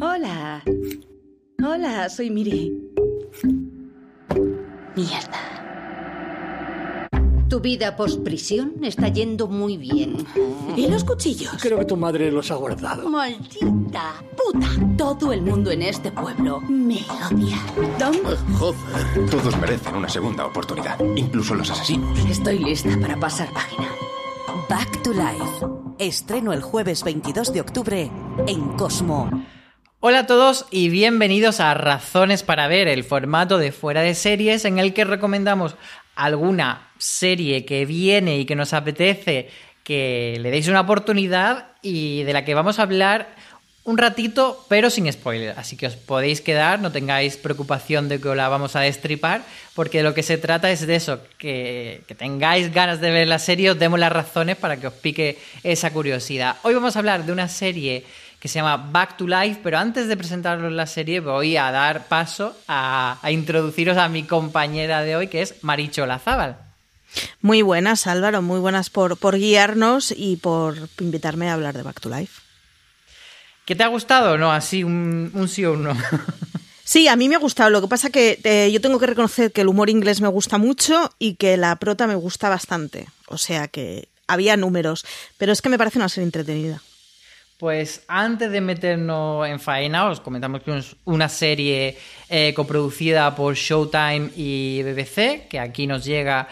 Hola. Hola, soy Miri. Mierda. Tu vida post-prisión está yendo muy bien. ¿Y los cuchillos? Creo que tu madre los ha guardado. Maldita puta. Todo el mundo en este pueblo me odia. Joder, todos merecen una segunda oportunidad, incluso los asesinos. estoy lista para pasar página. Back to Life. Estreno el jueves 22 de octubre en Cosmo. Hola a todos y bienvenidos a Razones para Ver, el formato de fuera de series en el que recomendamos alguna serie que viene y que nos apetece que le deis una oportunidad y de la que vamos a hablar un ratito, pero sin spoiler. Así que os podéis quedar, no tengáis preocupación de que la vamos a destripar, porque de lo que se trata es de eso, que, que tengáis ganas de ver la serie, os demos las razones para que os pique esa curiosidad. Hoy vamos a hablar de una serie que se llama Back to Life, pero antes de presentaros la serie voy a dar paso a, a introduciros a mi compañera de hoy, que es Maricho Lazábal. Muy buenas, Álvaro, muy buenas por, por guiarnos y por invitarme a hablar de Back to Life. ¿Qué te ha gustado o no? Así, un, un sí o un no. Sí, a mí me ha gustado. Lo que pasa que eh, yo tengo que reconocer que el humor inglés me gusta mucho y que la prota me gusta bastante. O sea que había números, pero es que me parece una serie entretenida. Pues antes de meternos en faena, os comentamos que es una serie eh, coproducida por Showtime y BBC, que aquí nos llega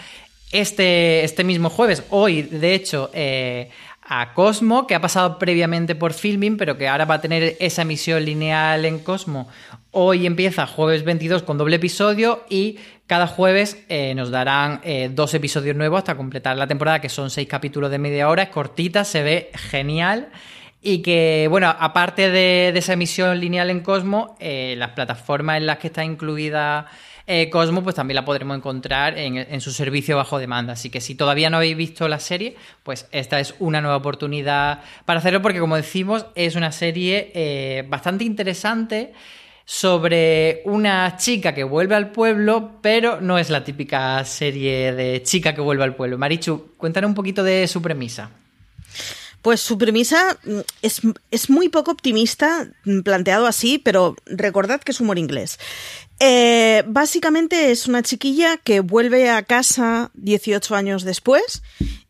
este, este mismo jueves, hoy de hecho, eh, a Cosmo, que ha pasado previamente por Filming, pero que ahora va a tener esa emisión lineal en Cosmo. Hoy empieza jueves 22 con doble episodio y cada jueves eh, nos darán dos episodios nuevos hasta completar la temporada, que son seis capítulos de media hora, es cortita, se ve genial. Y que, bueno, aparte de, esa emisión lineal en Cosmo, eh, las plataformas en las que está incluida eh, Cosmo, pues también la podremos encontrar en, en, su servicio bajo demanda. Así que si todavía no habéis visto la serie, pues esta es una nueva oportunidad para hacerlo, porque como decimos, es una serie eh, bastante interesante sobre una chica que vuelve al pueblo, pero no es la típica serie de chica que vuelve al pueblo. Marichu, cuéntanos un poquito de su premisa. Pues su premisa mm, es, muy poco optimista, mm, planteado así, pero recordad que es humor inglés. Eh, básicamente es una chiquilla que vuelve a casa 18 años después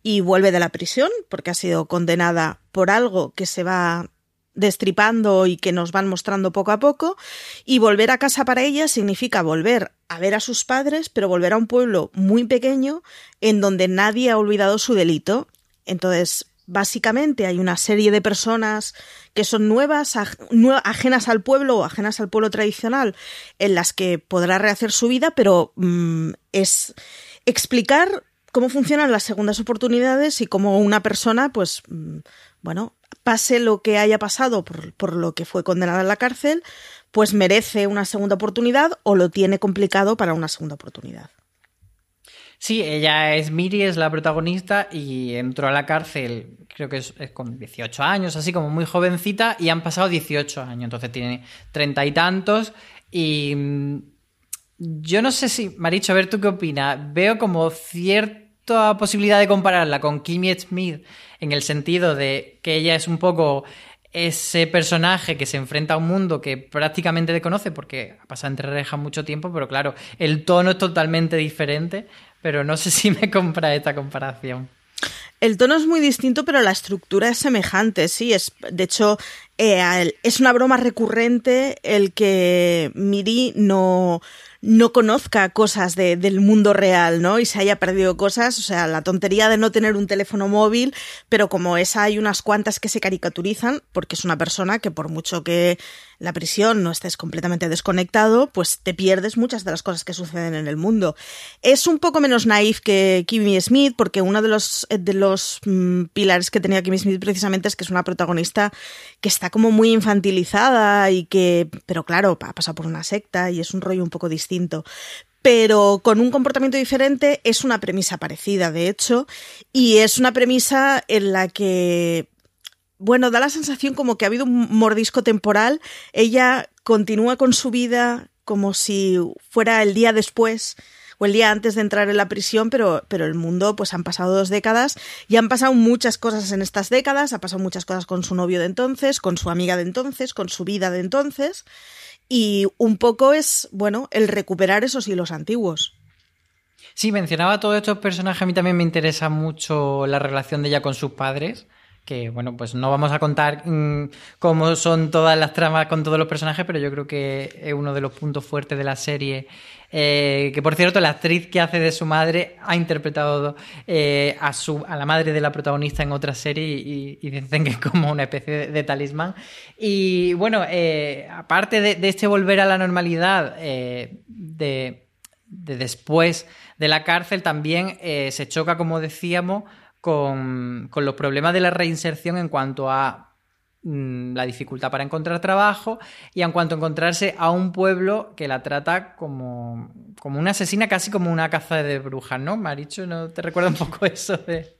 y vuelve de la prisión porque ha sido condenada por algo que se va destripando y que nos van mostrando poco a poco. Y volver a casa para ella significa volver a ver a sus padres, pero volver a un pueblo muy pequeño en donde nadie ha olvidado su delito. Entonces, básicamente hay una serie de personas que son nuevas, ajenas al pueblo ajenas al pueblo tradicional, en las que podrá rehacer su vida, pero mmm, es explicar cómo funcionan las segundas oportunidades y cómo una persona, pues, mmm, bueno, pase lo que haya pasado por, por lo que fue condenada en la cárcel, pues merece una segunda oportunidad o lo tiene complicado para una segunda oportunidad. Sí, ella es Miri, es la protagonista y entró a la cárcel, creo que es, con 18 años, así como muy jovencita, y han pasado 18 años, entonces tiene treinta y tantos. Y mm, yo no sé si, Maricho, a ver tú qué opinas. Veo como cierta posibilidad de compararla con Kimmy Smith en el sentido de que ella es un poco ese personaje que se enfrenta a un mundo que prácticamente desconoce porque ha pasado entre rejas mucho tiempo, pero claro, el tono es totalmente diferente, pero no sé si me compra esta comparación. El tono es muy distinto, pero la estructura es semejante, sí. Es, de hecho, eh, es una broma recurrente el que Miri no, no conozca cosas de, del mundo real, ¿no? Y se haya perdido cosas, o sea, la tontería de no tener un teléfono móvil, pero como esa hay unas cuantas que se caricaturizan, porque es una persona que por mucho que la prisión no estés completamente desconectado, pues te pierdes muchas de las cosas que suceden en el mundo. Es un poco menos naif que Kimmy Smith, porque uno de los, de los mmm, pilares que tenía Kimmy Smith precisamente es que es una protagonista que está como muy infantilizada y que, pero claro, ha pasado por una secta y es un rollo un poco distinto pero con un comportamiento diferente es una premisa parecida, de hecho, y es una premisa en la que bueno, da la sensación como que ha habido un mordisco temporal. Ella continúa con su vida como si fuera el día después, o el día antes de entrar en la prisión, pero, pero el mundo, pues han pasado dos décadas y han pasado muchas cosas en estas décadas, ha pasado muchas cosas con su novio de entonces, con su amiga de entonces, con su vida de entonces, y un poco es, bueno, el recuperar esos hilos antiguos. Sí, mencionaba todos estos personajes, a mí también me interesa mucho la relación de ella con sus padres que bueno, pues no vamos a contar mm, cómo son todas las tramas con todos los personajes, pero yo creo que es uno de los puntos fuertes de la serie. Eh, que por cierto, la actriz que hace de su madre ha interpretado eh, a, su, a la madre de la protagonista en otra serie y, dicen que es como una especie de, talismán. Y bueno, eh, aparte de, este volver a la normalidad de, de después de la cárcel, también se choca, como decíamos, con, los problemas de la reinserción en cuanto a mm, la dificultad para encontrar trabajo y en cuanto a encontrarse a un pueblo que la trata como, como una asesina, casi como una caza de brujas, ¿no? Maricho, ¿no te recuerda un poco eso de...?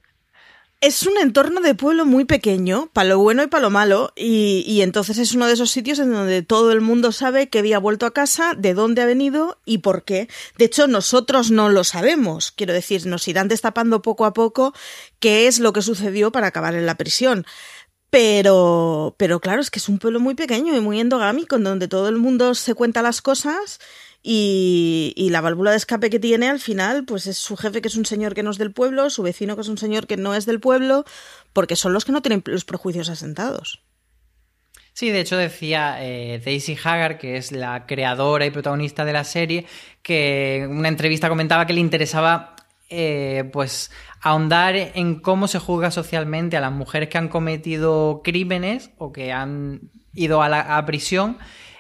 Es un entorno de pueblo muy pequeño, para lo bueno y para lo malo, y, entonces es uno de esos sitios en donde todo el mundo sabe que había vuelto a casa, de dónde ha venido y por qué. De hecho, nosotros no lo sabemos, quiero decir, nos irán destapando poco a poco qué es lo que sucedió para acabar en la prisión. Pero, pero claro, es que es un pueblo muy pequeño y muy endogámico, en donde todo el mundo se cuenta las cosas y, la válvula de escape que tiene al final, pues es su jefe que es un señor que no es del pueblo, su vecino que es un señor que no es del pueblo, porque son los que no tienen los prejuicios asentados. Sí, de hecho decía eh, Daisy Hagar, que es la creadora y protagonista de la serie, que en una entrevista comentaba que le interesaba eh, pues ahondar en cómo se juzga socialmente a las mujeres que han cometido crímenes o que han ido a la a prisión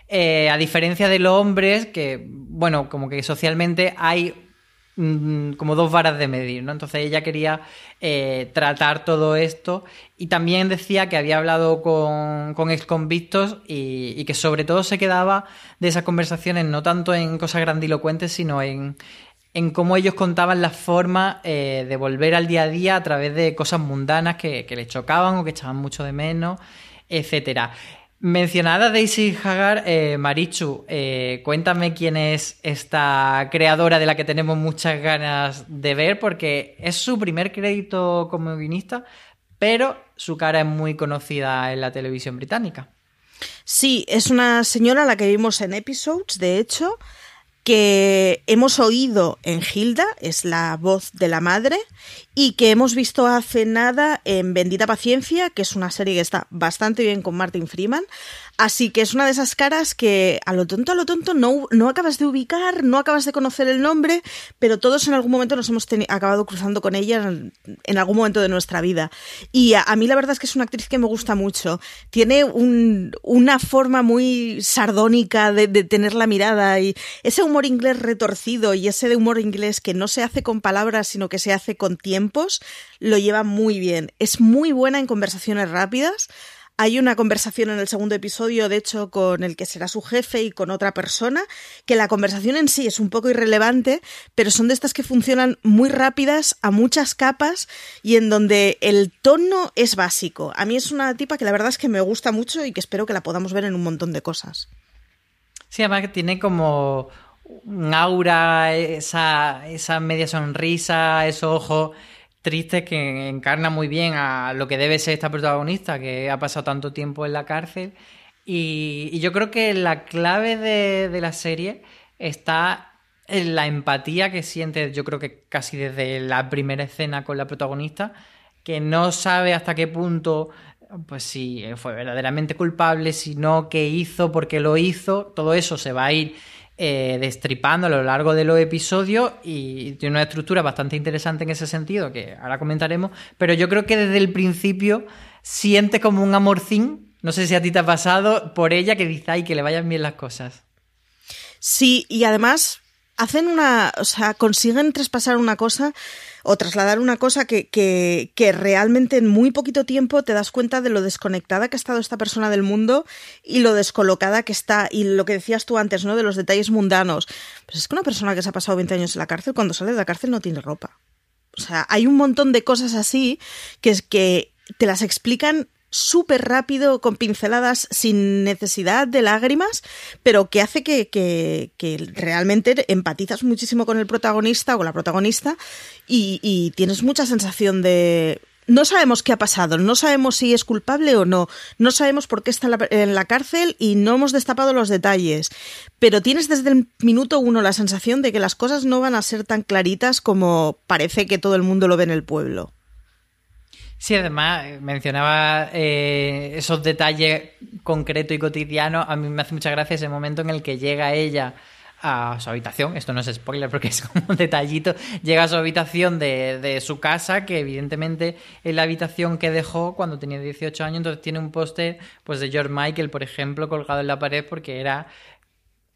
eh, a diferencia de los hombres, que, bueno, como que socialmente hay mm, como dos varas de medir, ¿no? Entonces ella quería eh, tratar todo esto y también decía que había hablado con, con exconvictos y, que sobre todo se quedaba de esas conversaciones no tanto en cosas grandilocuentes, sino en, en cómo ellos contaban la forma eh, de volver al día a día a través de cosas mundanas que, que les chocaban o que echaban mucho de menos, etcétera. Mencionada Daisy Hagar, eh, Marichu, eh, cuéntame quién es esta creadora de la que tenemos muchas ganas de ver, porque es su primer crédito como guionista, pero su cara es muy conocida en la televisión británica. Sí, es una señora a la que vimos en episodes, de hecho, que hemos oído en Hilda, es la voz de la madre, y que hemos visto hace nada en Bendita Paciencia, que es una serie que está bastante bien con Martin Freeman. Así que es una de esas caras que a lo tonto, a lo tonto no, no acabas de ubicar, no acabas de conocer el nombre, pero todos en algún momento nos hemos acabado cruzando con ella en, algún momento de nuestra vida. Y a, mí la verdad es que es una actriz que me gusta mucho. Tiene una forma muy sardónica de, de tener la mirada y ese humor inglés retorcido y ese de humor inglés que no se hace con palabras, sino que se hace con tiempos, lo lleva muy bien. Es muy buena en conversaciones rápidas hay una conversación en el segundo episodio, de hecho, con el que será su jefe y con otra persona, que la conversación en sí es un poco irrelevante, pero son de estas que funcionan muy rápidas, a muchas capas y en donde el tono es básico. A mí es una tipa que la verdad es que me gusta mucho y que espero que la podamos ver en un montón de cosas. Sí, además que tiene como aura, esa, esa media sonrisa, esos ojos triste que encarna muy bien a lo que debe ser esta protagonista que ha pasado tanto tiempo en la cárcel. Y, yo creo que la clave de, la serie está en la empatía que siente, yo creo que casi desde la primera escena con la protagonista, que no sabe hasta qué punto, pues si fue verdaderamente culpable, si no, qué hizo, por qué lo hizo, todo eso se va a ir eh, destripando a lo largo de los episodios y tiene una estructura bastante interesante en ese sentido, que ahora comentaremos, pero yo creo que desde el principio siente como un amorcín, no sé si a ti te ha pasado, por ella que dice, ay, que le vayan bien las cosas. Sí, y además hacen una, o sea, consiguen traspasar una cosa o trasladar una cosa que, que, que, realmente en muy poquito tiempo te das cuenta de lo desconectada que ha estado esta persona del mundo y lo descolocada que está y lo que decías tú antes, ¿no? De los detalles mundanos. Pues es que una persona que se ha pasado 20 años en la cárcel, cuando sale de la cárcel no tiene ropa. O sea, hay un montón de cosas así que es que te las explican súper rápido, con pinceladas sin necesidad de lágrimas, pero que hace que, realmente empatizas muchísimo con el protagonista o con la protagonista y tienes mucha sensación de no sabemos qué ha pasado, no sabemos si es culpable o no, no sabemos por qué está en la cárcel y no hemos destapado los detalles, pero tienes desde el minuto uno la sensación de que las cosas no van a ser tan claritas como parece que todo el mundo lo ve en el pueblo. Sí, además eh, mencionaba eh, esos detalles concretos y cotidianos. A mí me hace mucha gracia ese momento en el que llega ella a su habitación. Esto no es spoiler porque es como un detallito. Llega a su habitación de, de, su casa, que evidentemente es la habitación que dejó cuando tenía 18 años. Entonces tiene un póster pues, de George Michael, por ejemplo, colgado en la pared porque era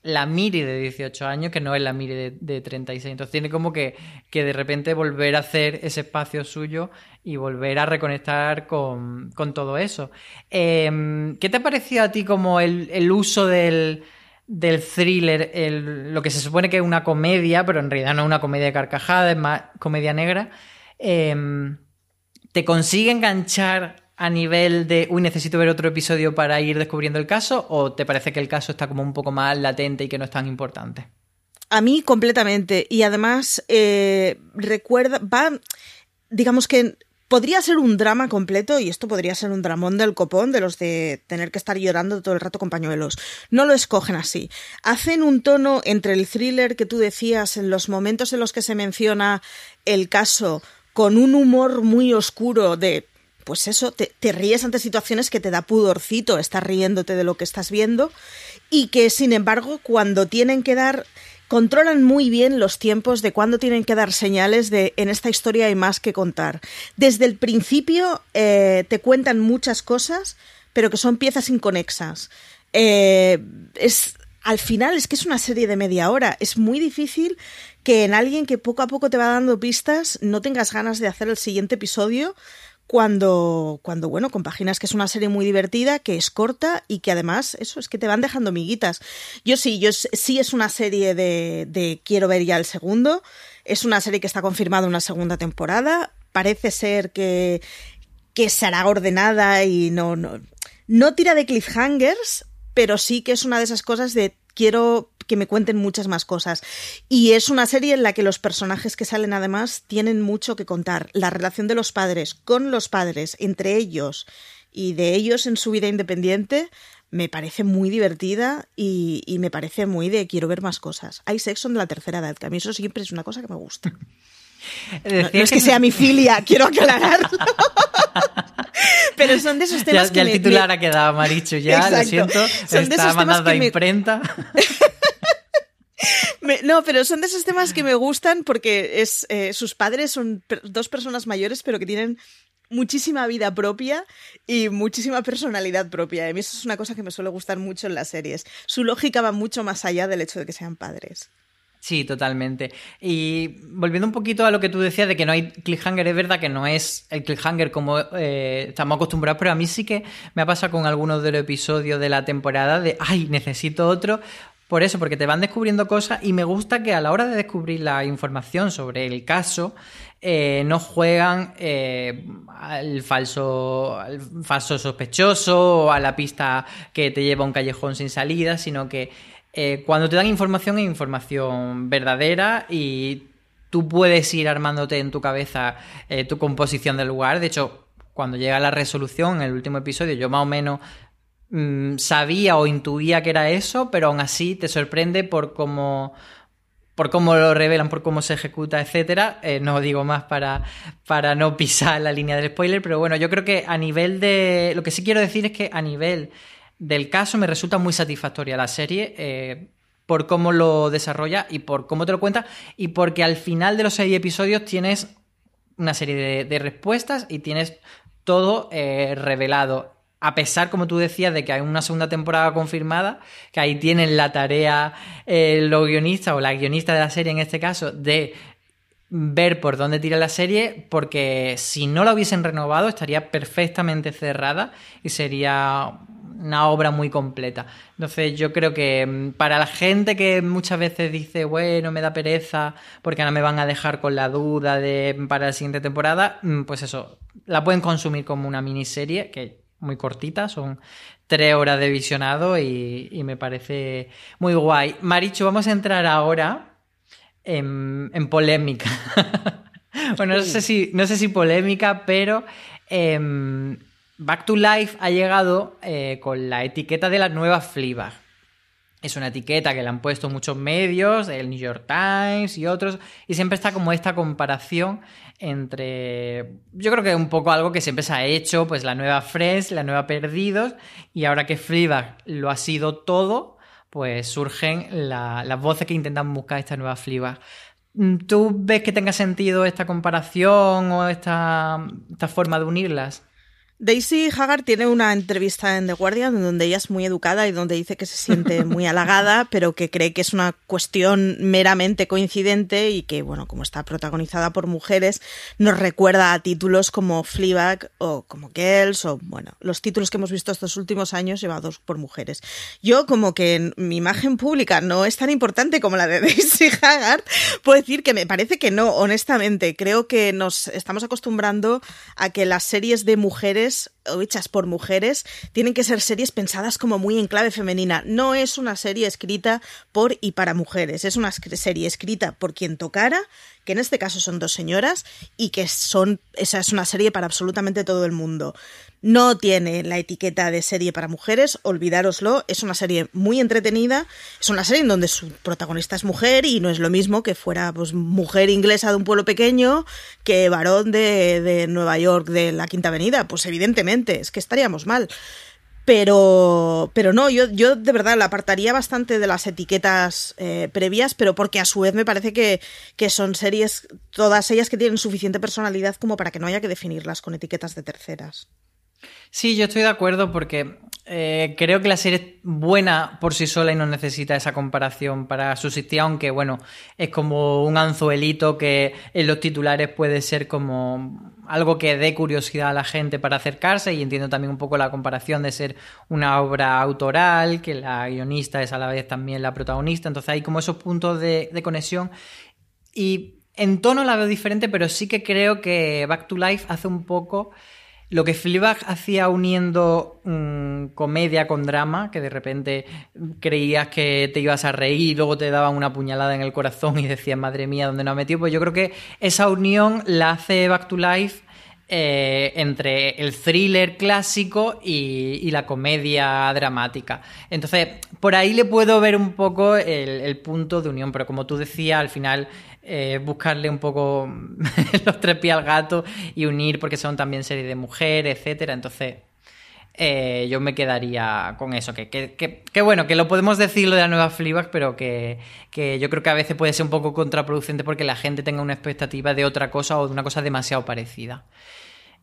la Miri de 18 años, que no es la Miri de, de 36. Entonces tiene como que, que, de repente volver a hacer ese espacio suyo y volver a reconectar con, con todo eso. Eh, ¿Qué te pareció a ti como el, el uso del del thriller, el, lo que se supone que es una comedia, pero en realidad no es una comedia de carcajada, es más comedia negra, eh, ¿te consigue enganchar a nivel de, uy, necesito ver otro episodio para ir descubriendo el caso? ¿O te parece que el caso está como un poco más latente y que no es tan importante? A mí completamente. Y además, eh, recuerda, va, digamos que podría ser un drama completo y esto podría ser un dramón del copón de los de tener que estar llorando todo el rato con pañuelos. No lo escogen así. Hacen un tono entre el thriller que tú decías en los momentos en los que se menciona el caso con un humor muy oscuro de pues eso, te, ríes ante situaciones que te da pudorcito estar riéndote de lo que estás viendo y que sin embargo cuando tienen que dar controlan muy bien los tiempos de cuándo tienen que dar señales de en esta historia hay más que contar. Desde el principio eh, te cuentan muchas cosas, pero que son piezas inconexas. Eh, es, al final es que es una serie de media hora. Es muy difícil que en alguien que poco a poco te va dando pistas no tengas ganas de hacer el siguiente episodio cuando, cuando, bueno, compaginas que es una serie muy divertida, que es corta y que además, eso, es que te van dejando miguitas. Yo sí, yo sí es una serie de, de quiero ver ya el segundo. Es una serie que está confirmada una segunda temporada. Parece ser que, que será ordenada y no, no, no tira de cliffhangers, pero sí que es una de esas cosas de quiero que me cuenten muchas más cosas. Y es una serie en la que los personajes que salen además tienen mucho que contar. La relación de los padres con los padres, entre ellos y de ellos en su vida independiente, me parece muy divertida y, y me parece muy de quiero ver más cosas. Hay sexo en la tercera edad, que a mí eso siempre es una cosa que me gusta. No, no, es que sea mi filia, quiero aclararlo. Pero son de esos temas ya, que ya me, el titular me... ha quedado, Maricho, ya, Exacto. lo siento. Son de está temas mandando que a me- imprenta. Me- no, pero son de esos temas que me gustan porque es eh, sus padres son per- dos personas mayores, pero que tienen muchísima vida propia y muchísima personalidad propia. A mí eso es una cosa que me suele gustar mucho en las series. Su lógica va mucho más allá del hecho de que sean padres. Sí, totalmente. Y volviendo un poquito a lo que tú decías de que no hay cliffhanger, es verdad que no es el cliffhanger como eh, estamos acostumbrados, pero a mí sí que me ha pasado con algunos de los episodios de la temporada de, ay, necesito otro. Por eso, porque te van descubriendo cosas y me gusta que a la hora de descubrir la información sobre el caso, eh, no juegan eh, al, falso, al falso sospechoso o a la pista que te lleva a un callejón sin salida, sino que eh, cuando te dan información es información verdadera y tú puedes ir armándote en tu cabeza eh, tu composición del lugar. De hecho, cuando llega la resolución en el último episodio, yo más o menos mm, sabía o intuía que era eso, pero aún así te sorprende por cómo por cómo lo revelan, por cómo se ejecuta, etcétera. Eh, no digo más para, para no pisar la línea del spoiler, pero bueno, yo creo que a nivel de. Lo que sí quiero decir es que a nivel del caso me resulta muy satisfactoria la serie. Eh, por cómo lo desarrolla y por cómo te lo cuenta, y porque al final de los seis episodios tienes una serie de, respuestas y tienes todo eh, revelado a pesar, como tú decías, de que hay una segunda temporada confirmada, que ahí tienen la tarea eh, los guionistas o la guionista de la serie en este caso de ver por dónde tira la serie, porque si no la hubiesen renovado estaría perfectamente cerrada y sería una obra muy completa. Entonces yo creo que mm, para la gente que muchas veces dice, bueno, me da pereza porque ahora me van a dejar con la duda de para la siguiente temporada, mm, pues eso, la pueden consumir como una miniserie que muy cortita, son tres horas de visionado y, y me parece muy guay. Maricho, vamos a entrar ahora en, en polémica. bueno, no sé, si, no sé si polémica, pero em, Back to Life ha llegado eh, con la etiqueta de la nueva Fleabag. Es una etiqueta que le han puesto muchos medios, el New York Times y otros, y siempre está como esta comparación entre. Yo creo que un poco algo que siempre se ha hecho, pues la nueva Friends, la nueva Perdidos, y ahora que Fleabag lo ha sido todo, pues surgen las voces que intentan buscar esta nueva Fleabag. ¿Tú ves que tenga sentido esta comparación o esta forma de unirlas? Daisy Haggard tiene una entrevista en The Guardian donde ella es muy educada y donde dice que se siente muy halagada, pero que cree que es una cuestión meramente coincidente y que, bueno, como está protagonizada por mujeres, nos recuerda a títulos como Fleabag o como Girls o, bueno, los títulos que hemos visto estos últimos años llevados por mujeres. Yo, como que mi imagen pública no es tan importante como la de Daisy Haggard, puedo decir que me parece que no, honestamente. Creo que nos estamos acostumbrando a que las series de mujeres this hechas por mujeres tienen que ser series pensadas como muy en clave femenina. No es una serie escrita por y para mujeres, es una serie escrita por quien tocara, que en este caso son dos señoras y que son esa es una serie para absolutamente todo el mundo. No tiene la etiqueta de serie para mujeres, olvidároslo, es una serie muy entretenida, es una serie en donde su protagonista es mujer y no es lo mismo que fuera pues, mujer inglesa de un pueblo pequeño que varón de, de Nueva York de la Quinta Avenida, pues evidentemente, es que estaríamos mal. Pero, pero no, yo, yo de verdad la apartaría bastante de las etiquetas eh, previas, pero porque a su vez me parece que, que son series, todas ellas que tienen suficiente personalidad como para que no haya que definirlas con etiquetas de terceras. Sí, yo estoy de acuerdo porque eh, creo que la serie es buena por sí sola y no necesita esa comparación para subsistir, aunque bueno, es como un anzuelito que en los titulares puede ser como algo que dé curiosidad a la gente para acercarse y entiendo también un poco la comparación de ser una obra autoral, que la guionista es a la vez también la protagonista, entonces hay como esos puntos de, de conexión. Y en tono la veo diferente, pero sí que creo que Back to Life hace un poco lo que Fleabag hacía uniendo mm, comedia con drama, que de repente creías que te ibas a reír y luego te daban una puñalada en el corazón y decías, madre mía, ¿dónde no ha metido? Pues yo creo que esa unión la hace Back to Life eh, entre el thriller clásico y, y, la comedia dramática. Entonces, por ahí le puedo ver un poco el, el punto de unión, pero como tú decías, al final eh, buscarle un poco los tres pies al gato y unir porque son también series de mujeres, etcétera. Entonces, eh, yo me quedaría con eso. Que, que, que, bueno, que lo podemos decir lo de la nueva Fleabag, pero que, yo creo que a veces puede ser un poco contraproducente porque la gente tenga una expectativa de otra cosa o de una cosa demasiado parecida.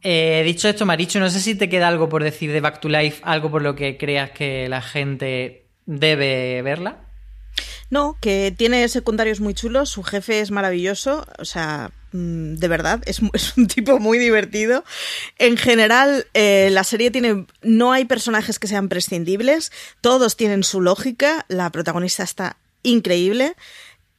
Eh, dicho esto, Maricho, no sé si te queda algo por decir de Back to Life, algo por lo que creas que la gente debe verla. No, que tiene secundarios muy chulos, su jefe es maravilloso, o sea, mm, de verdad, es, es un tipo muy divertido. En general, eh, la serie tiene, no hay personajes que sean prescindibles, todos tienen su lógica, la protagonista está increíble.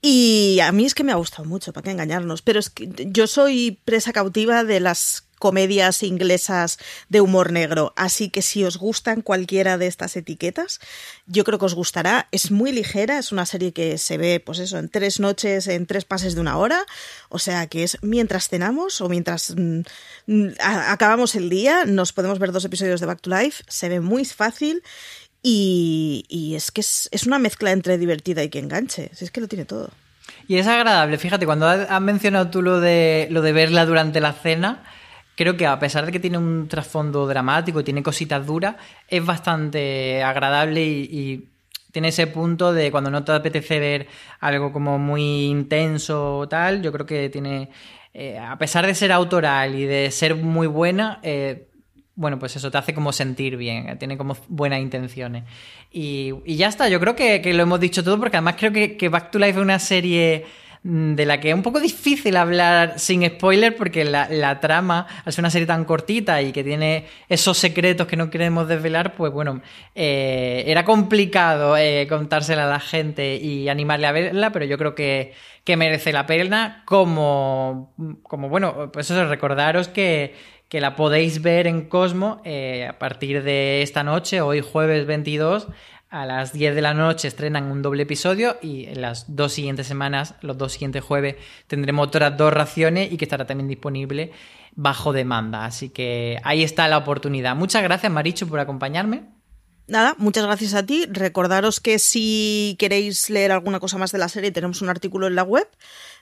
Y a mí es que me ha gustado mucho, para qué engañarnos, pero es que yo soy presa cautiva de las comedias inglesas de humor negro. Así que si os gustan cualquiera de estas etiquetas, yo creo que os gustará. Es muy ligera, es una serie que se ve, pues eso, en tres noches, en tres pases de una hora. O sea que es mientras cenamos o mientras mm, mm acabamos el día, nos podemos ver dos episodios de Back to Life. Se ve muy fácil. Y, es que es, es, una mezcla entre divertida y que enganche. Si es que lo tiene todo. Y es agradable, fíjate, cuando has mencionado tú lo de, lo de verla durante la cena, creo que a pesar de que tiene un trasfondo dramático tiene cositas duras, es bastante agradable y, tiene ese punto de cuando no te apetece ver algo como muy intenso o tal, yo creo que tiene, eh, a pesar de ser autoral y de ser muy buena, eh, bueno, pues eso te hace como sentir bien, tiene como buenas intenciones. Y, ya está, yo creo que, lo hemos dicho todo porque además creo que, que Back to Life es una serie de la que es un poco difícil hablar sin spoiler porque la, la, trama, al ser una serie tan cortita y que tiene esos secretos que no queremos desvelar, pues bueno, eh, era complicado eh, contársela a la gente y animarle a verla, pero yo creo que, que merece la pena como, como bueno, pues eso, recordaros que, que la podéis ver en Cosmo eh, a partir de esta noche, hoy jueves 22, a las 10 de la noche estrenan un doble episodio y en las dos siguientes semanas, los dos siguientes jueves, tendremos otras dos raciones y que estará también disponible bajo demanda. Así que ahí está la oportunidad. Muchas gracias, Marichu, por acompañarme. Nada, muchas gracias a ti. Recordaros que si queréis leer alguna cosa más de la serie, tenemos un artículo en la web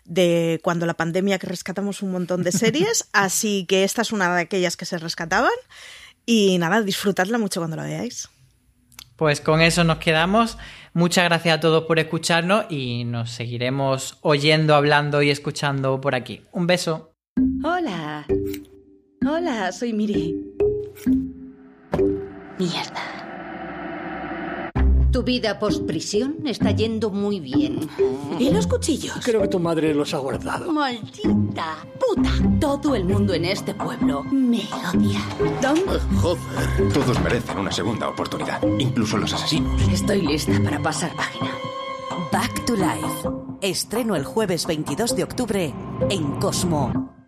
de cuando la pandemia que rescatamos un montón de series, así que esta es una de aquellas que se rescataban. Y nada, disfrutadla mucho cuando la veáis. Pues con eso nos quedamos. Muchas gracias a todos por escucharnos y nos seguiremos oyendo, hablando y escuchando por aquí. Un beso. Hola. Hola, soy Miri. Mierda. Tu vida post-prisión está yendo muy bien. ¿Y los cuchillos? Creo que tu madre los ha guardado. Maldita puta. Todo el mundo en este pueblo me odia. Joder. Todos merecen una segunda oportunidad. Incluso los asesinos. estoy lista para pasar página. Back to Life. Estreno el jueves 22 de octubre en Cosmo.